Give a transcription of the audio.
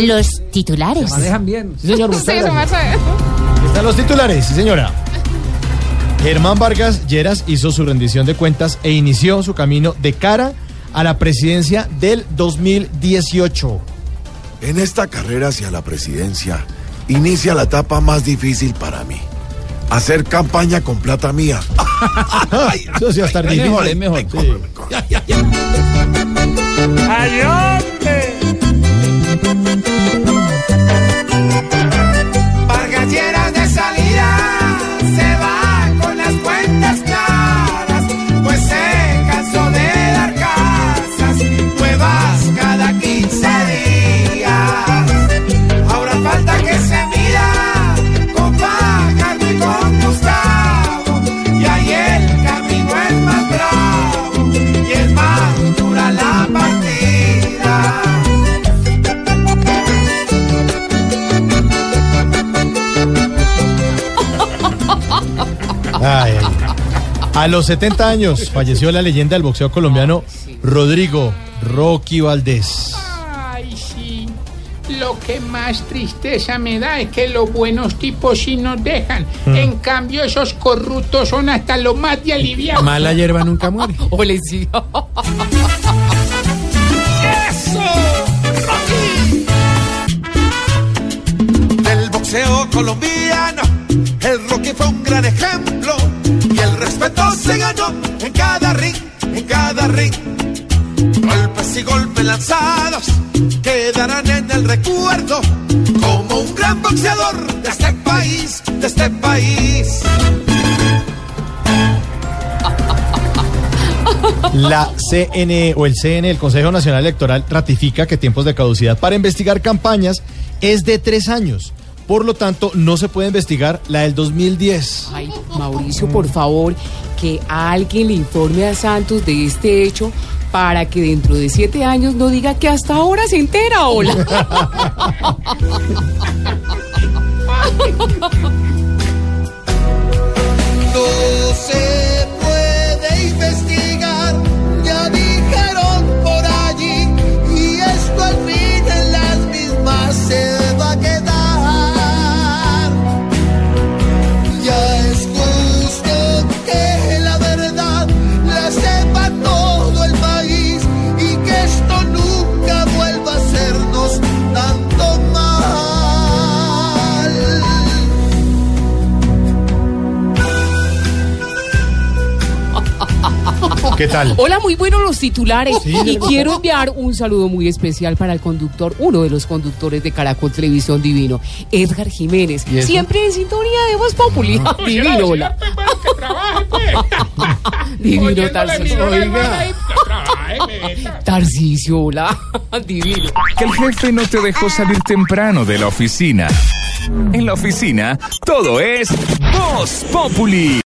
Los titulares. Manejan bien. Sí, señor, Sí. Están los titulares, sí, señora. Germán Vargas Lleras hizo su rendición de cuentas e inició su camino de cara a la presidencia del 2018. En esta carrera hacia la presidencia inicia la etapa más difícil para mí. Hacer campaña con plata mía. Eso sí va a estar difícil. mejor, es mejor. Sí. Vargas Ay, ay. A los 70 años falleció la leyenda del boxeo colombiano Rodrigo Rocky Valdés. Ay, sí. Lo que más tristeza me da es que los buenos tipos sí nos dejan. En cambio, esos corruptos son hasta lo más de aliviados. Mala hierba nunca muere. Ole, sí. Colombiano. El Rocky fue un gran ejemplo y el respeto se ganó en cada ring, en cada ring. Golpes y golpes lanzados quedarán en el recuerdo como un gran boxeador de este país, de este país. La CNE o el CNE, el Consejo Nacional Electoral, ratifica que tiempos de caducidad para investigar campañas es de tres años. Por lo tanto, no se puede investigar la del 2010. Ay, Mauricio, por favor, que alguien le informe a Santos de este hecho para que dentro de siete años no diga que hasta ahora se entera, hola. ¿Qué tal? Hola, muy buenos los titulares. Sí, y quiero enviar un saludo muy especial para el conductor, uno de los conductores de Caracol Televisión Divino, Edgar Jiménez. Siempre en sintonía de Voz Populi. Divino, hola. Pues, bueno, que trabaje, pues. Divino, hermana ahí, pues, hola. Divino. Que el jefe no te dejó salir temprano de la oficina. En la oficina, todo es Voz Populi.